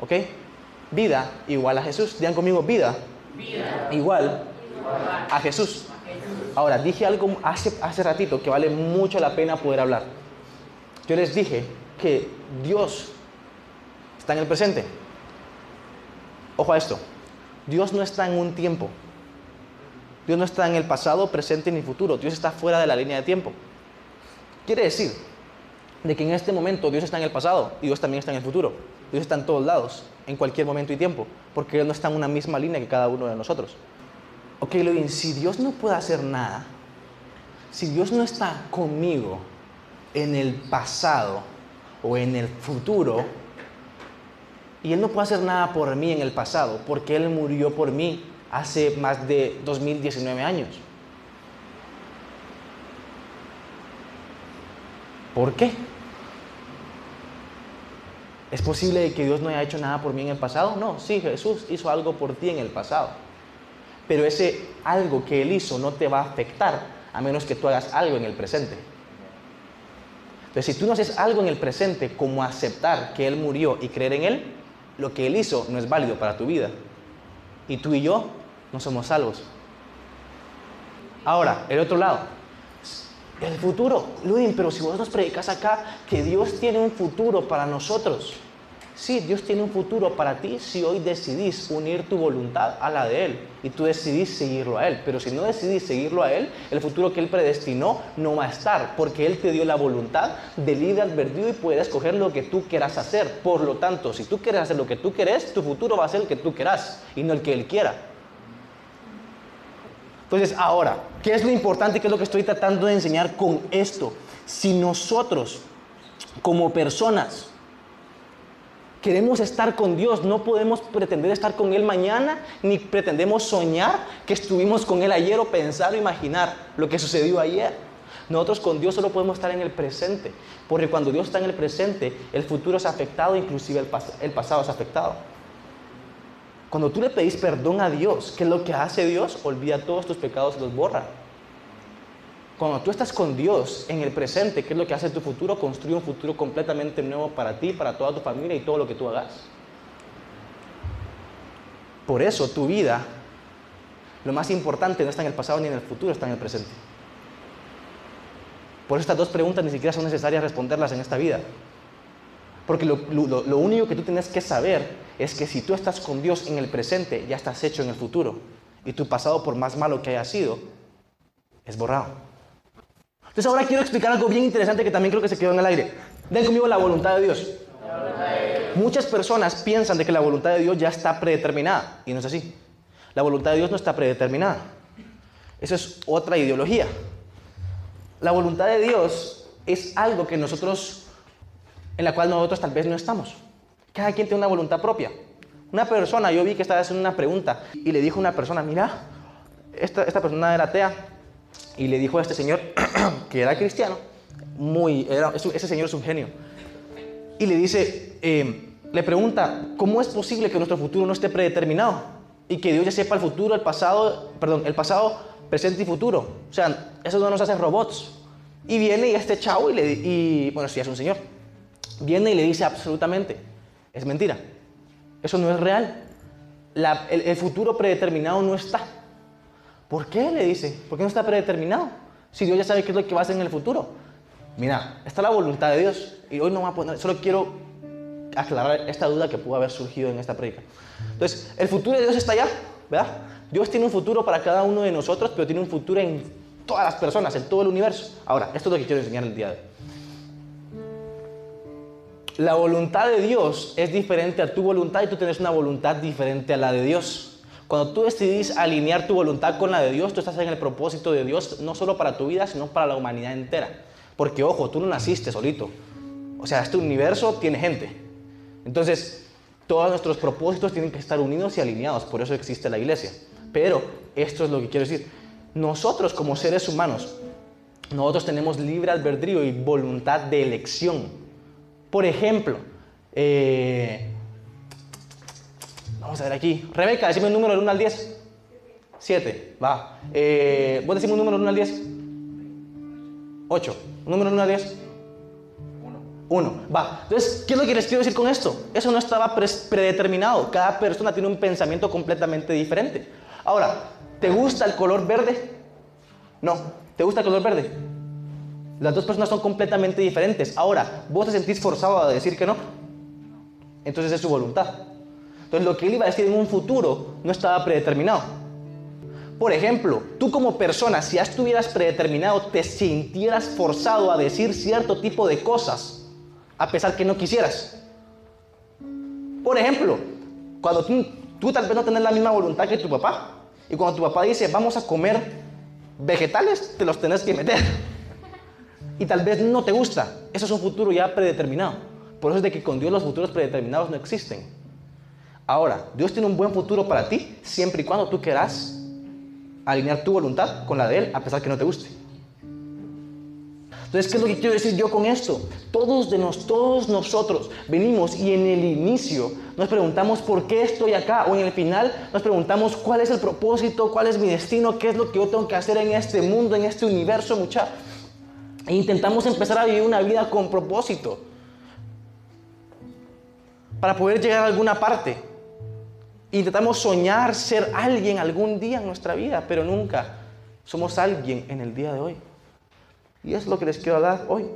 ¿Ok? Vida igual a Jesús. Digan conmigo, vida, igual a Jesús. Ahora, dije algo hace, hace ratito que vale mucho la pena poder hablar. Yo les dije que Dios está en el presente. Ojo a esto. Dios no está en un tiempo. Dios no está en el pasado, presente ni futuro. Dios está fuera de la línea de tiempo. Quiere decir de que en este momento Dios está en el pasado y Dios también está en el futuro. Dios está en todos lados, en cualquier momento y tiempo, porque Él no está en una misma línea que cada uno de nosotros. Ok, Levin, si Dios no puede hacer nada, si Dios no está conmigo en el pasado o en el futuro, y Él no puede hacer nada por mí en el pasado, porque Él murió por mí hace más de 2019 años. ¿Por qué? ¿Es posible que Dios no haya hecho nada por mí en el pasado? No, sí, Jesús hizo algo por ti en el pasado. Pero ese algo que Él hizo no te va a afectar a menos que tú hagas algo en el presente. Entonces, si tú no haces algo en el presente como aceptar que Él murió y creer en Él, lo que Él hizo no es válido para tu vida. Y tú y yo no somos salvos. Ahora, el otro lado, el futuro. Ludin, pero si vos nos predicas acá que Dios tiene un futuro para nosotros. Sí, Dios tiene un futuro para ti si hoy decidís unir tu voluntad a la de Él y tú decidís seguirlo a Él. Pero si no decidís seguirlo a Él, el futuro que Él predestinó no va a estar porque Él te dio la voluntad de libre albedrío y puedes escoger lo que tú quieras hacer. Por lo tanto, si tú quieres hacer lo que tú querés, tu futuro va a ser el que tú quieras y no el que Él quiera. Entonces, ahora, ¿qué es lo importante? ¿Qué es lo que estoy tratando de enseñar con esto? Si nosotros, como personas, queremos estar con Dios, no podemos pretender estar con Él mañana, ni pretendemos soñar que estuvimos con Él ayer o pensar o imaginar lo que sucedió ayer. Nosotros con Dios solo podemos estar en el presente, porque cuando Dios está en el presente, el futuro es afectado, inclusive el, pas el pasado es afectado. Cuando tú le pedís perdón a Dios, ¿qué es lo que hace Dios? Olvida todos tus pecados y los borra. Cuando tú estás con Dios en el presente, ¿qué es lo que hace tu futuro? Construye un futuro completamente nuevo para ti, para toda tu familia y todo lo que tú hagas. Por eso tu vida, lo más importante no está en el pasado ni en el futuro, está en el presente. Por eso estas dos preguntas ni siquiera son necesarias responderlas en esta vida. Porque lo, único que tú tienes que saber es que si tú estás con Dios en el presente, ya estás hecho en el futuro. Y tu pasado, por más malo que haya sido, es borrado. Entonces ahora quiero explicar algo bien interesante que también creo que se quedó en el aire. Den conmigo la voluntad de Dios. Muchas personas piensan de que la voluntad de Dios ya está predeterminada. Y no es así. La voluntad de Dios no está predeterminada. Eso es otra ideología. La voluntad de Dios es algo que nosotros en la cual nosotros tal vez no estamos. Cada quien tiene una voluntad propia. Una persona, yo vi que estaba haciendo una pregunta y le dijo a una persona, mira, esta, esta persona era atea y le dijo a este señor que era cristiano, muy, era, ese señor es un genio, y le dice, eh, le pregunta, ¿cómo es posible que nuestro futuro no esté predeterminado? Y que Dios ya sepa el futuro, el pasado, perdón, el pasado, presente y futuro. O sea, eso no nos hace robots. Y viene y este chavo y le bueno, sí es un señor viene y le dice absolutamente, es mentira, eso no es real, el, el, futuro predeterminado no está. ¿Por qué? Le dice, ¿por qué no está predeterminado? Si Dios ya sabe qué es lo que va a hacer en el futuro. Mira, está la voluntad de Dios y hoy no va a poner, solo quiero aclarar esta duda que pudo haber surgido en esta predica. Entonces, el futuro de Dios está allá, ¿verdad? Dios tiene un futuro para cada uno de nosotros, pero tiene un futuro en todas las personas, en todo el universo. Ahora, esto es lo que quiero enseñar el día de hoy. La voluntad de Dios es diferente a tu voluntad y tú tienes una voluntad diferente a la de Dios. Cuando tú decidís alinear tu voluntad con la de Dios, tú estás en el propósito de Dios, no solo para tu vida, sino para la humanidad entera. Porque, ojo, tú no naciste solito. O sea, este universo tiene gente. Entonces, todos nuestros propósitos tienen que estar unidos y alineados. Por eso existe la iglesia. Pero, esto es lo que quiero decir. Nosotros como seres humanos, nosotros tenemos libre albedrío y voluntad de elección. Por ejemplo, eh, vamos a ver aquí. Rebeca, decime un número del 1 al 10. 7, va. Eh, ¿Vos decimos un número del 1 al 10? 8. ¿Un número del 1 al 10? 1. Uno. Va. Entonces, ¿qué es lo que les quiero decir con esto? Eso no estaba predeterminado. Cada persona tiene un pensamiento completamente diferente. Ahora, ¿te gusta el color verde? No. ¿Te gusta el color verde? Las dos personas son completamente diferentes. Ahora, ¿vos te sentís forzado a decir que no? Entonces es su voluntad. Entonces lo que él iba a decir en un futuro no estaba predeterminado. Por ejemplo, tú como persona, si estuvieras predeterminado, te sintieras forzado a decir cierto tipo de cosas, a pesar que no quisieras. Por ejemplo, cuando tú, tú tal vez no tenés la misma voluntad que tu papá, y cuando tu papá dice, vamos a comer vegetales, te los tenés que meter. Y tal vez no te gusta. Eso es un futuro ya predeterminado. Por eso es de que con Dios los futuros predeterminados no existen. Ahora, Dios tiene un buen futuro para ti siempre y cuando tú quieras alinear tu voluntad con la de Él, a pesar que no te guste. Entonces, ¿qué es lo que quiero decir yo con esto? Todos, de nos, todos nosotros venimos y en el inicio nos preguntamos por qué estoy acá o en el final nos preguntamos cuál es el propósito, cuál es mi destino, qué es lo que yo tengo que hacer en este mundo, en este universo, mucha. E intentamos empezar a vivir una vida con propósito para poder llegar a alguna parte. Intentamos soñar ser alguien algún día en nuestra vida, pero nunca somos alguien en el día de hoy. Y es lo que les quiero dar hoy.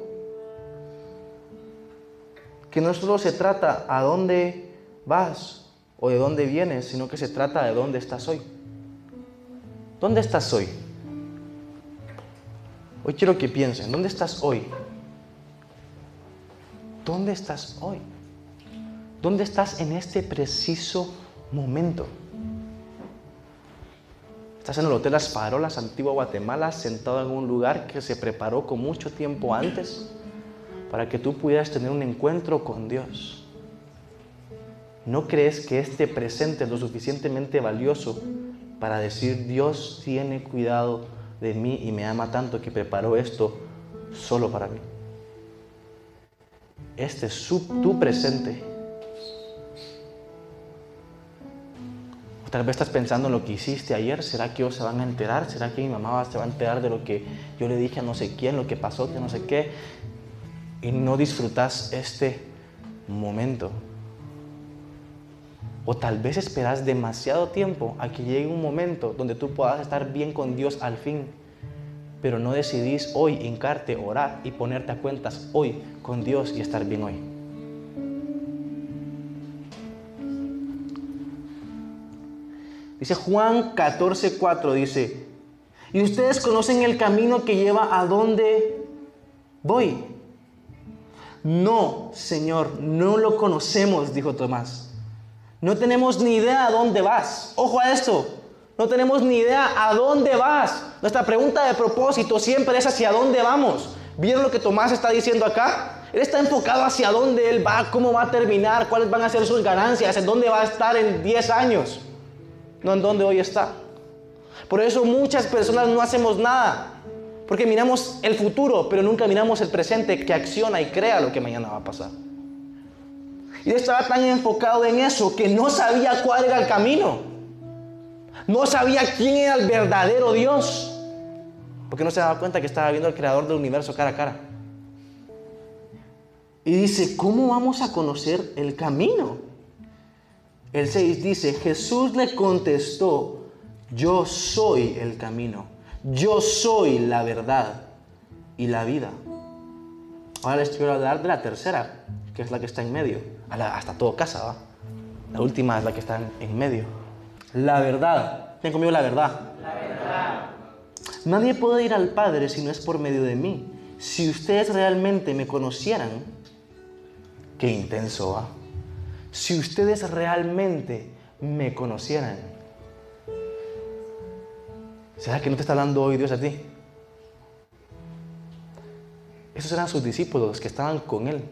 Que no solo se trata a dónde vas o de dónde vienes, sino que se trata de dónde estás hoy. ¿Dónde estás hoy? Hoy quiero que piensen, ¿dónde estás hoy? ¿Dónde estás hoy? ¿Dónde estás en este preciso momento? Estás en el Hotel Las Parolas, Antigua Guatemala, sentado en un lugar que se preparó con mucho tiempo antes para que tú pudieras tener un encuentro con Dios. ¿No crees que este presente es lo suficientemente valioso para decir Dios tiene cuidado de mí y me ama tanto que preparó esto solo para mí? Este es tu presente Tal vez estás pensando en lo que hiciste ayer. ¿Será que ellos se van a enterar? ¿Será que mi mamá se va a enterar de lo que yo le dije a no sé quién, lo que pasó, que no sé qué? Y no disfrutas este momento. O tal vez esperas demasiado tiempo a que llegue un momento donde tú puedas estar bien con Dios al fin. Pero no decidís hoy hincarte, orar y ponerte a cuentas hoy con Dios y estar bien hoy. Dice Juan 14:4, dice, y ustedes conocen el camino que lleva a donde voy. No, Señor, no lo conocemos, dijo Tomás. No tenemos ni idea a dónde vas. Ojo a esto. No tenemos ni idea a dónde vas. Nuestra pregunta de propósito siempre es hacia dónde vamos. ¿Vieron lo que Tomás está diciendo acá? Él está enfocado hacia dónde él va, cómo va a terminar, cuáles van a ser sus ganancias, en dónde va a estar en 10 años no en donde hoy está. Por eso muchas personas no hacemos nada, porque miramos el futuro, pero nunca miramos el presente que acciona y crea lo que mañana va a pasar. Y él estaba tan enfocado en eso que no sabía cuál era el camino. No sabía quién era el verdadero Dios. Porque no se daba cuenta que estaba viendo al creador del universo cara a cara. Y dice, ¿cómo vamos a conocer el camino? El 6 dice, Jesús le contestó, yo soy el camino, yo soy la verdad y la vida. Ahora les quiero hablar de la tercera, que es la que está en medio. Hasta todo casa, ¿va? La última es la que está en medio. La verdad. Ten conmigo la verdad. La verdad. Nadie puede ir al Padre si no es por medio de mí. Si ustedes realmente me conocieran, qué intenso va si ustedes realmente me conocieran. ¿Será que no te está hablando hoy Dios a ti? Esos eran sus discípulos que estaban con Él.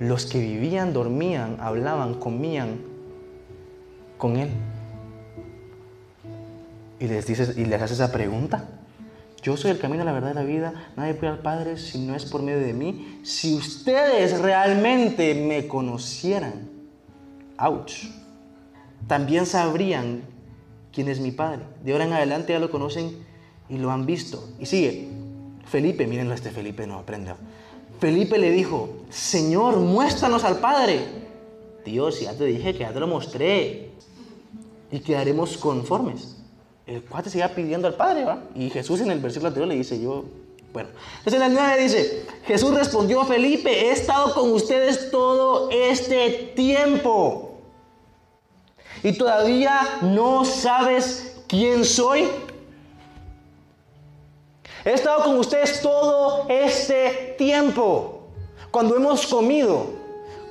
Los que vivían, dormían, hablaban, comían con Él. Y les, dices, y les haces esa pregunta. Yo soy el camino, la verdad y la vida. Nadie puede al Padre si no es por medio de mí. Si ustedes realmente me conocieran, ouch, también sabrían quién es mi Padre. De ahora en adelante ya lo conocen y lo han visto. Y sigue. Felipe, mírenlo este Felipe, no aprenda. Felipe le dijo, Señor, muéstranos al Padre. Dios, ya te dije que ya te lo mostré. Y quedaremos conformes. El cuate sigue pidiendo al Padre, ¿va? Y Jesús en el versículo anterior le dice, yo, bueno. Entonces en el 9 dice, Jesús respondió a Felipe, he estado con ustedes todo este tiempo. Y todavía no sabes quién soy. He estado con ustedes todo este tiempo. Cuando hemos comido,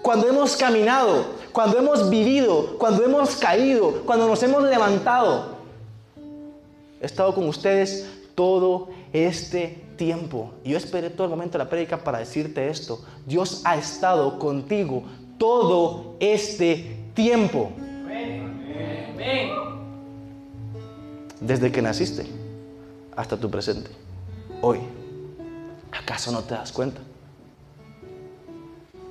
cuando hemos caminado, cuando hemos vivido, cuando hemos caído, cuando nos hemos levantado. He estado con ustedes todo este tiempo. Y yo esperé todo el momento de la prédica para decirte esto. Dios ha estado contigo todo este tiempo. Desde que naciste hasta tu presente. Hoy. ¿Acaso no te das cuenta?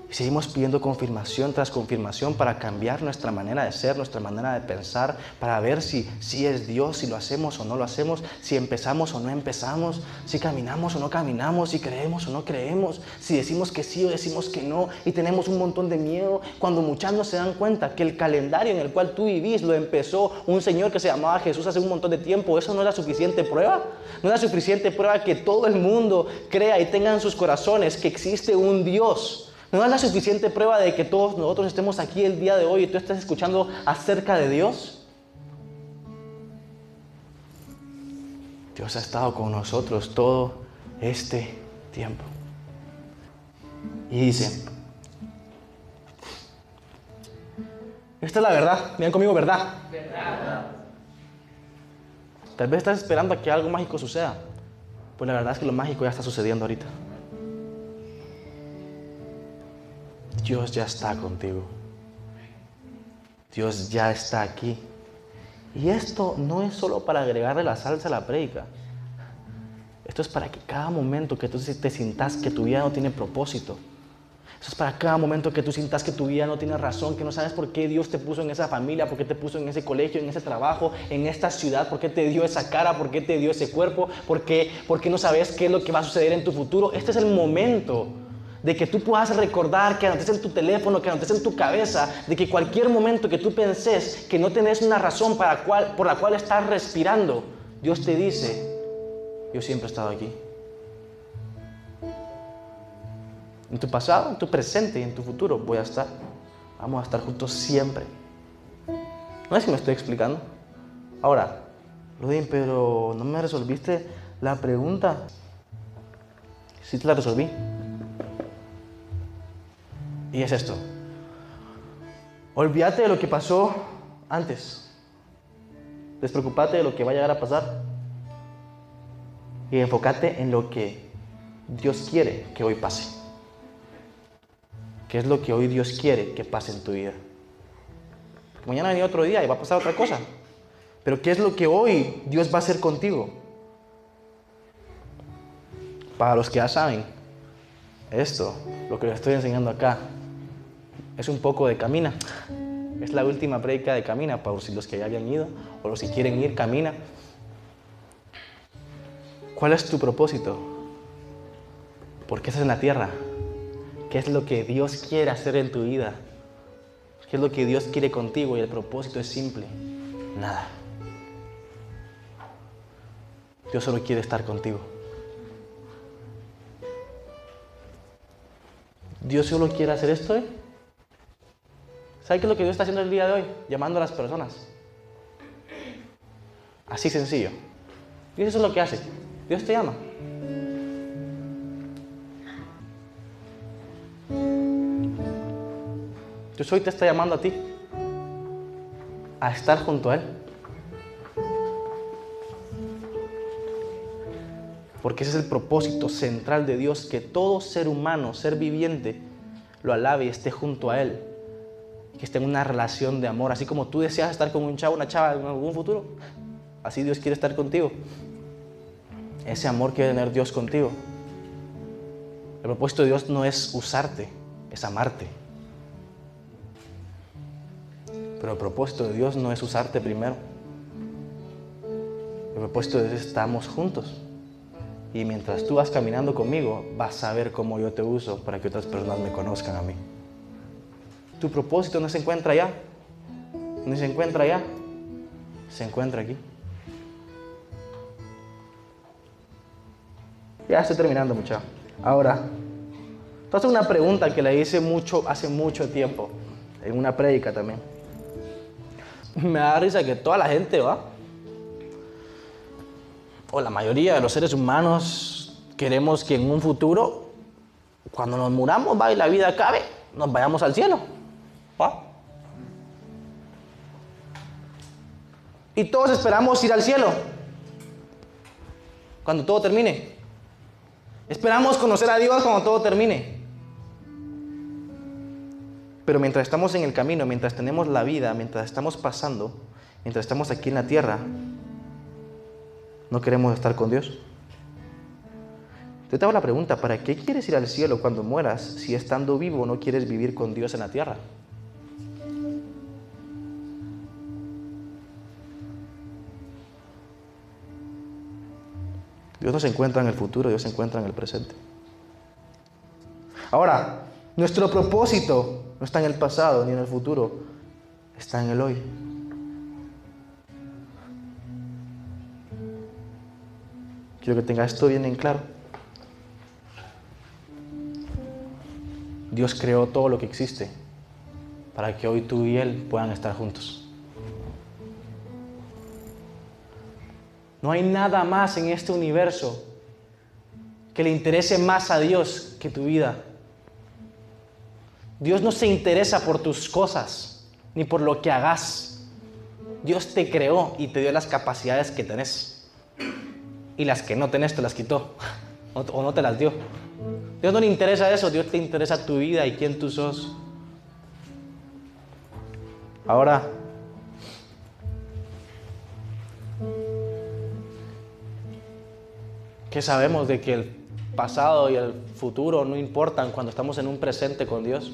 Y seguimos pidiendo confirmación tras confirmación para cambiar nuestra manera de ser, nuestra manera de pensar, para ver si, si es Dios, si lo hacemos o no lo hacemos, si empezamos o no empezamos, si caminamos o no caminamos, si creemos o no creemos, si decimos que sí o decimos que no, y tenemos un montón de miedo, cuando muchos no se dan cuenta que el calendario en el cual tú vivís lo empezó un Señor que se llamaba Jesús hace un montón de tiempo, ¿eso no es la suficiente prueba? ¿No es la suficiente prueba que todo el mundo crea y tenga en sus corazones que existe un Dios? ¿No es la suficiente prueba de que todos nosotros estemos aquí el día de hoy y tú estés escuchando acerca de Dios? Dios ha estado con nosotros todo este tiempo. Y dice, esta es la verdad, miren conmigo, verdad. Tal vez estás esperando a que algo mágico suceda. Pues la verdad es que lo mágico ya está sucediendo ahorita. Dios ya está contigo. Dios ya está aquí. Y esto no es solo para agregarle la salsa a la prédica. Esto es para que cada momento que tú te sientas que tu vida no tiene propósito. Esto es para cada momento que tú sientas que tu vida no tiene razón, que no sabes por qué Dios te puso en esa familia, por qué te puso en ese colegio, en ese trabajo, en esta ciudad, por qué te dio esa cara, por qué te dio ese cuerpo, por qué, por qué no sabes qué es lo que va a suceder en tu futuro. Este es el momento de que tú puedas recordar, que anotes en tu teléfono, que anotes en tu cabeza, de que cualquier momento que tú penses que no tenés una razón para cual, por la cual estás respirando, Dios te dice, yo siempre he estado aquí. En tu pasado, en tu presente y en tu futuro voy a estar. Vamos a estar juntos siempre. No sé si me estoy explicando. Ahora, Ludin, pero no me resolviste la pregunta. Sí te la resolví. Y es esto. Olvídate de lo que pasó antes. Despreocupate de lo que va a llegar a pasar. Y enfócate en lo que Dios quiere que hoy pase. ¿Qué es lo que hoy Dios quiere que pase en tu vida? Mañana viene otro día y va a pasar otra cosa. Pero ¿qué es lo que hoy Dios va a hacer contigo? Para los que ya saben, esto, lo que les estoy enseñando acá, es un poco de camina. Es la última prédica de camina para los que ya habían ido o los que quieren ir, camina. ¿Cuál es tu propósito? ¿Por qué estás en la tierra? ¿Qué es lo que Dios quiere hacer en tu vida? ¿Qué es lo que Dios quiere contigo? Y el propósito es simple. Nada. Dios solo quiere estar contigo. Dios solo quiere hacer esto, ¿eh? ¿Sabe qué es lo que Dios está haciendo el día de hoy? Llamando a las personas. Así sencillo. Dios eso es lo que hace. Dios te llama. Dios hoy te está llamando a ti a estar junto a Él. Porque ese es el propósito central de Dios, que todo ser humano, ser viviente, lo alabe y esté junto a Él. Que esté en una relación de amor. Así como tú deseas estar con un chavo, una chava en algún futuro, así Dios quiere estar contigo. Ese amor quiere tener Dios contigo. El propósito de Dios no es usarte, es amarte. Pero el propósito de Dios no es usarte primero. El propósito de Dios es estamos juntos. Y mientras tú vas caminando conmigo, vas a ver cómo yo te uso para que otras personas me conozcan a mí. Tu propósito no se encuentra allá, no se encuentra allá, se encuentra aquí. Ya estoy terminando, muchacho. Ahora, entonces una pregunta que le hice mucho, hace mucho tiempo, en una prédica también. Me da risa que toda la gente va, o la mayoría de los seres humanos, queremos que en un futuro, cuando nos muramos, va y la vida acabe, nos vayamos al cielo. Y todos esperamos ir al cielo, cuando todo termine. Esperamos conocer a Dios cuando todo termine. Pero mientras estamos en el camino, mientras tenemos la vida, mientras estamos pasando, mientras estamos aquí en la tierra, no queremos estar con Dios. Te hago la pregunta, ¿para qué quieres ir al cielo cuando mueras si estando vivo no quieres vivir con Dios en la tierra? Dios no se encuentra en el futuro, Dios se encuentra en el presente. Ahora, nuestro propósito no está en el pasado ni en el futuro, está en el hoy. Quiero que tenga esto bien en claro. Dios creó todo lo que existe para que hoy tú y Él puedan estar juntos. No hay nada más en este universo que le interese más a Dios que tu vida. Dios no se interesa por tus cosas ni por lo que hagas. Dios te creó y te dio las capacidades que tenés. Y las que no tenés te las quitó o no te las dio. Dios no le interesa eso, Dios te interesa tu vida y quién tú sos. Ahora, ¿qué sabemos de que el pasado y el futuro no importan cuando estamos en un presente con Dios?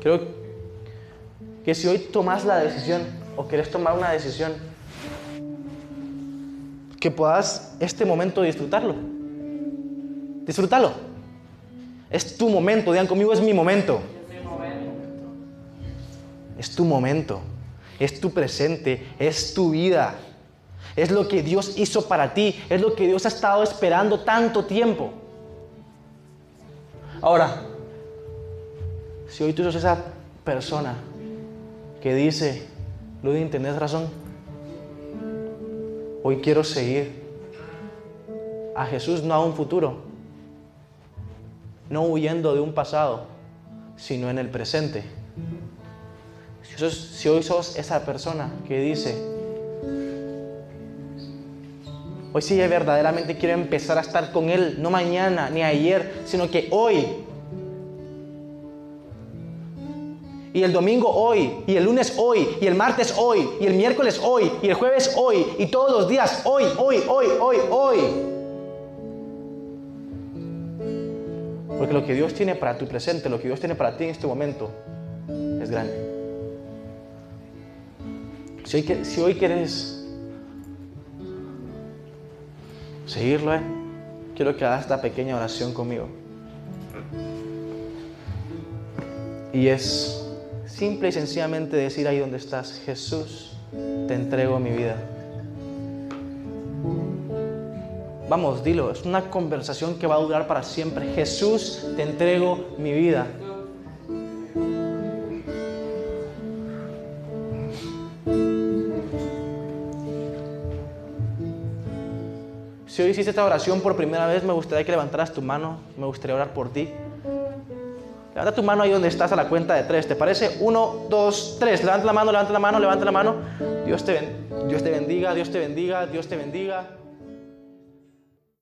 Creo que si hoy tomas la decisión o quieres tomar una decisión, que puedas este momento disfrutarlo. Disfrútalo. Es tu momento, digan conmigo, es mi momento. Es tu momento, es tu presente, es tu vida. Es lo que Dios hizo para ti, es lo que Dios ha estado esperando tanto tiempo. Ahora, si hoy tú sos esa persona que dice, Ludin, tenés razón, hoy quiero seguir a Jesús, no a un futuro, no huyendo de un pasado, sino en el presente. Si, hoy sos esa persona que dice, hoy sí verdaderamente quiero empezar a estar con Él, no mañana ni ayer, sino que hoy. Y el domingo hoy, y el lunes hoy, y el martes hoy, y el miércoles hoy, y el jueves hoy, y todos los días hoy, hoy, hoy, hoy, hoy. Porque lo que Dios tiene para tu presente, lo que Dios tiene para ti en este momento, es grande. Si hoy, si hoy quieres seguirlo, eh, quiero que hagas esta pequeña oración conmigo. Y es simple y sencillamente decir ahí donde estás, Jesús, te entrego mi vida. Vamos, dilo, es una conversación que va a durar para siempre. Jesús, te entrego mi vida. Si hoy hiciste esta oración por primera vez, me gustaría que levantaras tu mano, me gustaría orar por ti. Levanta tu mano ahí donde estás a la cuenta de tres. ¿Te parece? Uno, dos, tres. Levanta la mano, levanta la mano, levanta la mano. Dios te, Dios te bendiga, Dios te bendiga, Dios te bendiga.